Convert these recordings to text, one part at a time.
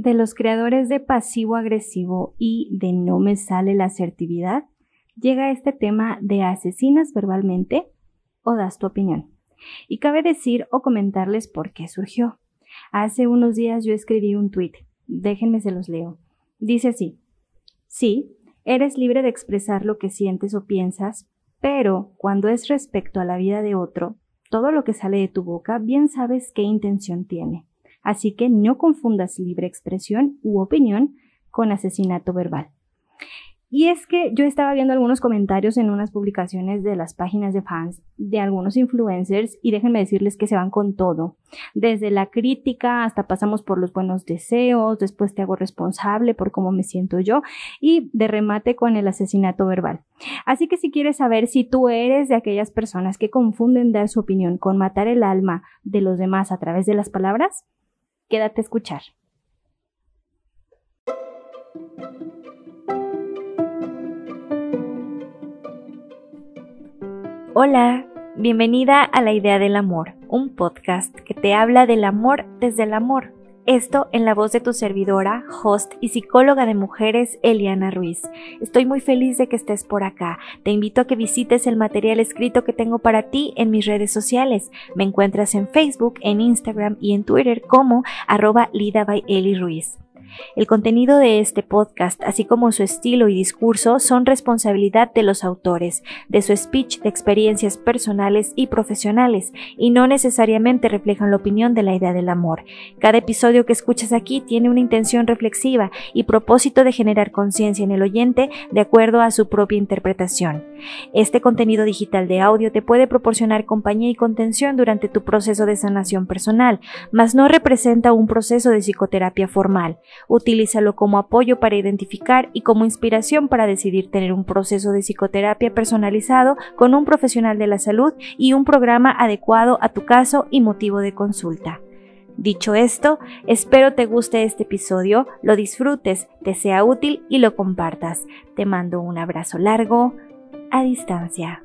de los creadores de pasivo agresivo y de no me sale la asertividad, llega este tema de asesinas verbalmente o das tu opinión. Y cabe decir o comentarles por qué surgió. Hace unos días yo escribí un tweet. Déjenme se los leo. Dice así. Sí, eres libre de expresar lo que sientes o piensas, pero cuando es respecto a la vida de otro, todo lo que sale de tu boca bien sabes qué intención tiene. Así que no confundas libre expresión u opinión con asesinato verbal. Y es que yo estaba viendo algunos comentarios en unas publicaciones de las páginas de fans de algunos influencers y déjenme decirles que se van con todo. Desde la crítica hasta pasamos por los buenos deseos, después te hago responsable por cómo me siento yo y de remate con el asesinato verbal. Así que si quieres saber si tú eres de aquellas personas que confunden dar su opinión con matar el alma de los demás a través de las palabras, quédate a escuchar. Hola, bienvenida a La Idea del Amor, un podcast que te habla del amor desde el amor. Esto en la voz de tu servidora, host y psicóloga de mujeres, Eliana Ruiz. Estoy muy feliz de que estés por acá. Te invito a que visites el material escrito que tengo para ti en mis redes sociales. Me encuentras en Facebook, en Instagram y en Twitter como arroba Lida by Ruiz. El contenido de este podcast, así como su estilo y discurso, son responsabilidad de los autores, de su speech de experiencias personales y profesionales, y no necesariamente reflejan la opinión de la idea del amor. Cada episodio que escuchas aquí tiene una intención reflexiva y propósito de generar conciencia en el oyente de acuerdo a su propia interpretación. Este contenido digital de audio te puede proporcionar compañía y contención durante tu proceso de sanación personal, mas no representa un proceso de psicoterapia formal. Utilízalo como apoyo para identificar y como inspiración para decidir tener un proceso de psicoterapia personalizado con un profesional de la salud y un programa adecuado a tu caso y motivo de consulta. Dicho esto, espero te guste este episodio, lo disfrutes, te sea útil y lo compartas. Te mando un abrazo largo a distancia.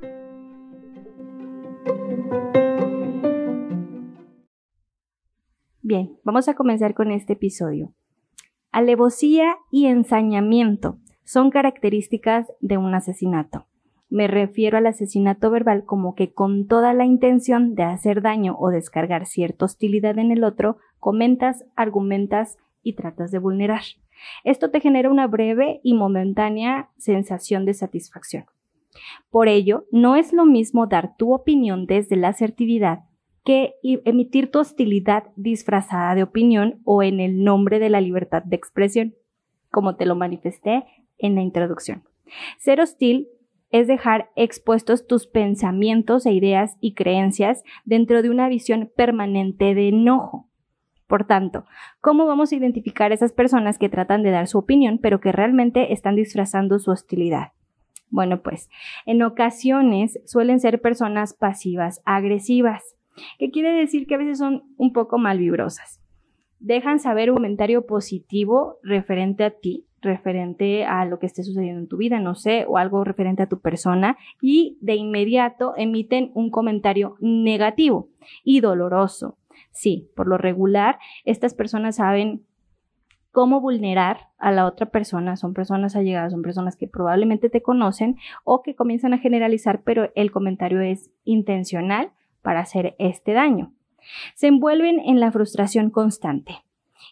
Bien, vamos a comenzar con este episodio. Alevosía y ensañamiento son características de un asesinato. Me refiero al asesinato verbal como que con toda la intención de hacer daño o descargar cierta hostilidad en el otro, comentas, argumentas y tratas de vulnerar. Esto te genera una breve y momentánea sensación de satisfacción. Por ello, no es lo mismo dar tu opinión desde la asertividad que emitir tu hostilidad disfrazada de opinión o en el nombre de la libertad de expresión, como te lo manifesté en la introducción. Ser hostil es dejar expuestos tus pensamientos e ideas y creencias dentro de una visión permanente de enojo. Por tanto, ¿cómo vamos a identificar esas personas que tratan de dar su opinión pero que realmente están disfrazando su hostilidad? Bueno, pues en ocasiones suelen ser personas pasivas agresivas ¿Qué quiere decir que a veces son un poco malvibrosas. Dejan saber un comentario positivo referente a ti, referente a lo que esté sucediendo en tu vida, no sé, o algo referente a tu persona, y de inmediato emiten un comentario negativo y doloroso. Sí, por lo regular, estas personas saben cómo vulnerar a la otra persona, son personas allegadas, son personas que probablemente te conocen o que comienzan a generalizar, pero el comentario es intencional para hacer este daño. Se envuelven en la frustración constante.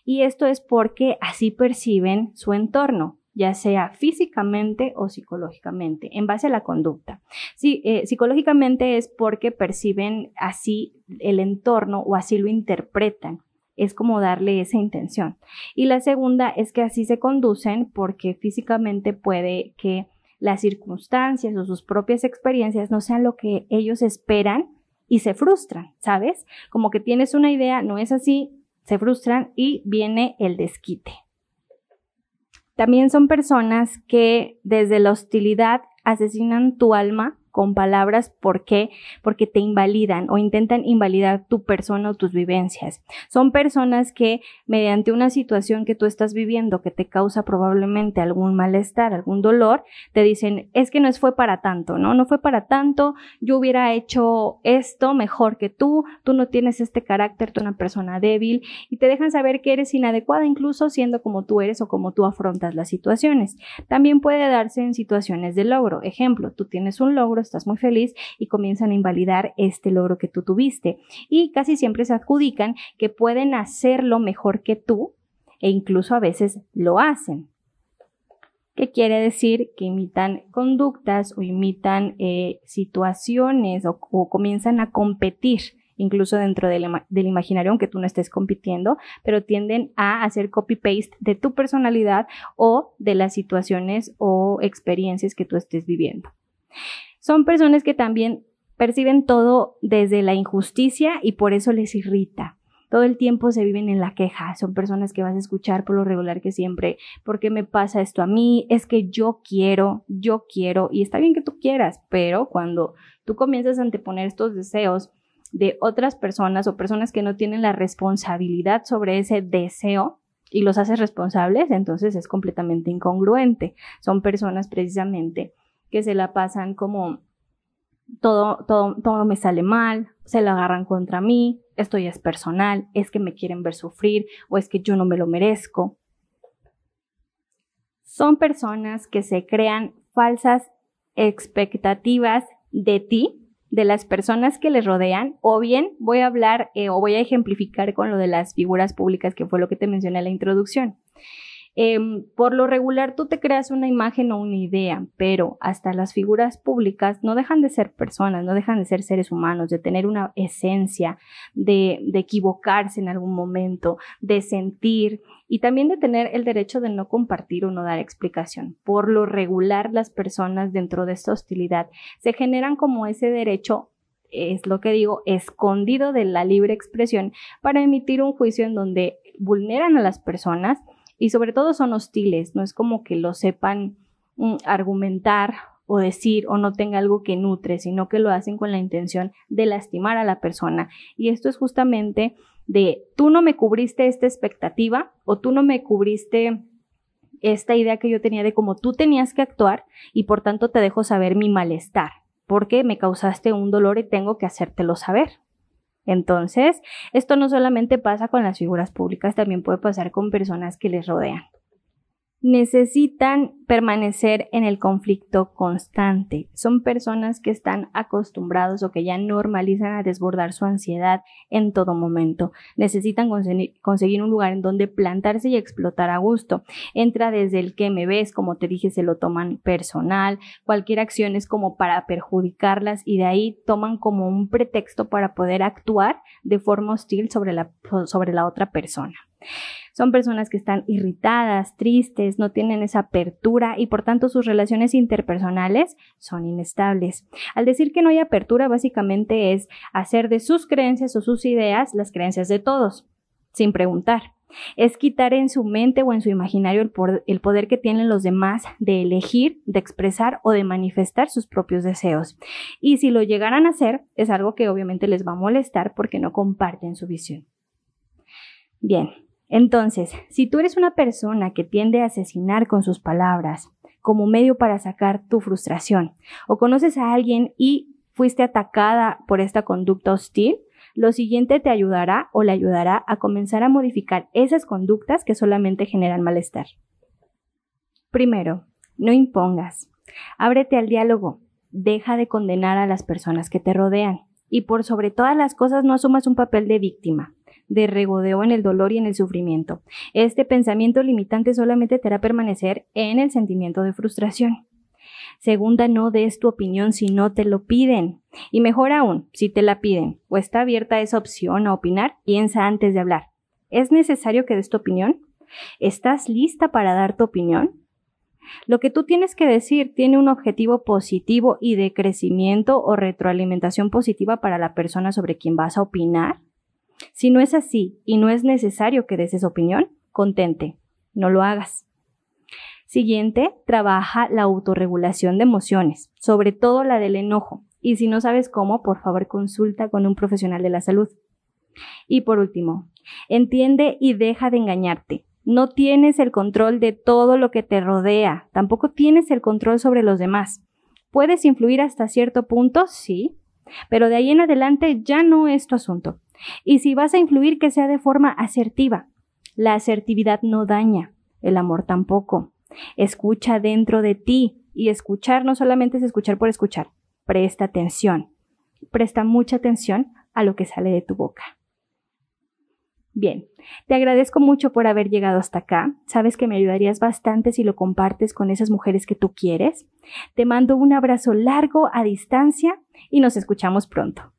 Y esto es porque así perciben su entorno, ya sea físicamente o psicológicamente, en base a la conducta. Sí, eh, psicológicamente es porque perciben así el entorno o así lo interpretan. Es como darle esa intención. Y la segunda es que así se conducen porque físicamente puede que las circunstancias o sus propias experiencias no sean lo que ellos esperan y se frustran, ¿sabes? Como que tienes una idea, no es así, se frustran y viene el desquite. También son personas que desde la hostilidad asesinan tu alma con palabras. ¿Por qué? Porque te invalidan o intentan invalidar tu persona o tus vivencias. Son personas que mediante una situación que tú estás viviendo que te causa probablemente algún malestar, algún dolor, te dicen, es que no fue para tanto, ¿no? No fue para tanto, yo hubiera hecho esto mejor que tú, tú no tienes este carácter, tú eres una persona débil y te dejan saber que eres inadecuada incluso siendo como tú eres o como tú afrontas las situaciones. También puede darse en situaciones de logro. Ejemplo, tú tienes un logro, estás muy feliz y comienzan a invalidar este logro que tú tuviste. Y casi siempre se adjudican que pueden hacerlo mejor que tú e incluso a veces lo hacen. ¿Qué quiere decir? Que imitan conductas o imitan eh, situaciones o, comienzan a competir incluso dentro del, del, imaginario, aunque tú no estés compitiendo, pero tienden a hacer copy-paste de tu personalidad o de las situaciones o experiencias que tú estés viviendo. Son personas que también perciben todo desde la injusticia y por eso les irrita. Todo el tiempo se viven en la queja. Son personas que vas a escuchar por lo regular que siempre, ¿por qué me pasa esto a mí? Es que yo quiero, yo quiero, y está bien que tú quieras, pero cuando tú comienzas a anteponer estos deseos de otras personas o personas que no tienen la responsabilidad sobre ese deseo, y los haces responsables, entonces es completamente incongruente. Son personas precisamente que se la pasan como todo, todo, todo me sale mal, se la agarran contra mí, esto ya es personal, es que me quieren ver sufrir o es que yo no me lo merezco. Son personas que se crean falsas expectativas de ti, de las personas que les rodean, o bien voy a hablar eh, o voy a ejemplificar con lo de las figuras públicas, que fue lo que te mencioné en la introducción. Em, por lo regular tú te creas una imagen o una idea, pero hasta las figuras públicas no dejan de ser personas, no dejan de ser seres humanos, de tener una esencia, de, de equivocarse en algún momento, de sentir y también de tener el derecho de no compartir o no dar explicación. Por lo regular las personas dentro de esta hostilidad se generan como ese derecho es lo que digo, escondido de la libre expresión para emitir un juicio en donde vulneran a las personas y sobre todo son hostiles, no es como que lo sepan mm, argumentar o decir o no tenga algo que nutre, sino que lo hacen con la intención de lastimar a la persona. Y esto es justamente de tú no me cubriste esta expectativa o tú no me cubriste esta idea que yo tenía de cómo tú tenías que actuar y por tanto te dejo saber mi malestar, porque me causaste un dolor y tengo que hacértelo saber. Entonces, esto no solamente pasa con las figuras públicas, también puede pasar con personas que les rodean. Necesitan permanecer en el conflicto constante. Son personas que están acostumbrados o que ya normalizan a desbordar su ansiedad en todo momento. Necesitan conseguir un lugar en donde plantarse y explotar a gusto. Entra desde el que me ves, como te dije, se lo toman personal. Cualquier acción es como para perjudicarlas y de ahí toman como un pretexto para poder actuar de forma hostil sobre la, sobre la otra persona. Son personas que están irritadas, tristes, no tienen esa apertura y por tanto sus relaciones interpersonales son inestables. Al decir que no hay apertura, básicamente es hacer de sus creencias o sus ideas las creencias de todos, sin preguntar. Es quitar en su mente o en su imaginario el poder, el poder, que tienen los demás de elegir, de expresar o de manifestar sus propios deseos. Y si lo llegaran a hacer, es algo que obviamente les va a molestar porque no comparten su visión. Bien, entonces, si tú eres una persona que tiende a asesinar con sus palabras como medio para sacar tu frustración, o conoces a alguien y fuiste atacada por esta conducta hostil, lo siguiente te ayudará o le ayudará a comenzar a modificar esas conductas que solamente generan malestar. Primero, no impongas. Ábrete al diálogo. Deja de condenar a las personas que te rodean. Y por sobre todas las cosas no asumas un papel de víctima de regodeo en el dolor y en el sufrimiento. Este pensamiento limitante solamente te hará permanecer en el sentimiento de frustración. Segunda, no des tu opinión si no te lo piden. Y mejor aún, si te la piden o está abierta esa opción a opinar, piensa antes de hablar. ¿Es necesario que des tu opinión? ¿Estás lista para dar tu opinión? Lo que tú tienes que decir tiene un objetivo positivo y de crecimiento o retroalimentación positiva para la persona sobre quien vas a opinar. Si no es así y no es necesario que des esa opinión, contente, no lo hagas. Siguiente, trabaja la autorregulación de emociones, sobre todo la del enojo. Y si no sabes cómo, por favor consulta con un profesional de la salud. Y por último, entiende y deja de engañarte. No tienes el control de todo lo que te rodea, tampoco tienes el control sobre los demás. ¿Puedes influir hasta cierto punto? Sí, pero de ahí en adelante ya no es tu asunto. Y si vas a influir, que sea de forma asertiva. La asertividad no daña, el amor tampoco. Escucha dentro de ti y escuchar no solamente es escuchar por escuchar, presta atención. Presta mucha atención a lo que sale de tu boca. Bien, te agradezco mucho por haber llegado hasta acá. Sabes que me ayudarías bastante si lo compartes con esas mujeres que tú quieres. Te mando un abrazo largo a distancia y nos escuchamos pronto.